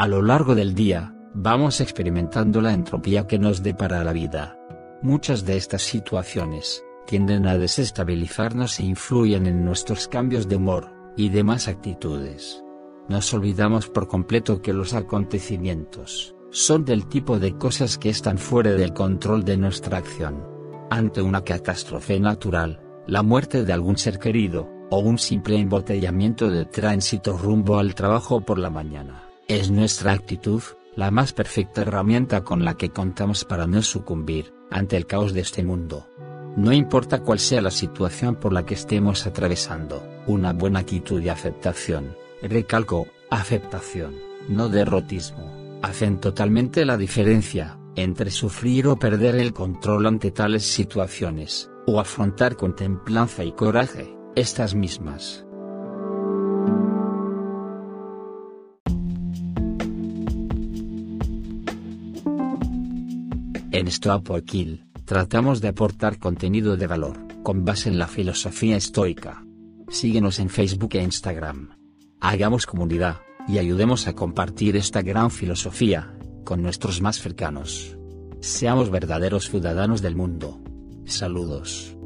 A lo largo del día, vamos experimentando la entropía que nos depara la vida. Muchas de estas situaciones, tienden a desestabilizarnos e influyen en nuestros cambios de humor, y demás actitudes. Nos olvidamos por completo que los acontecimientos, son del tipo de cosas que están fuera del control de nuestra acción. Ante una catástrofe natural, la muerte de algún ser querido, o un simple embotellamiento de tránsito rumbo al trabajo por la mañana, es nuestra actitud, la más perfecta herramienta con la que contamos para no sucumbir, ante el caos de este mundo. No importa cuál sea la situación por la que estemos atravesando, una buena actitud de aceptación, recalco, aceptación, no derrotismo, hacen totalmente la diferencia, entre sufrir o perder el control ante tales situaciones, o afrontar con templanza y coraje, estas mismas. En Stop or Kill, tratamos de aportar contenido de valor, con base en la filosofía estoica. Síguenos en Facebook e Instagram. Hagamos comunidad, y ayudemos a compartir esta gran filosofía, con nuestros más cercanos. Seamos verdaderos ciudadanos del mundo. Saludos.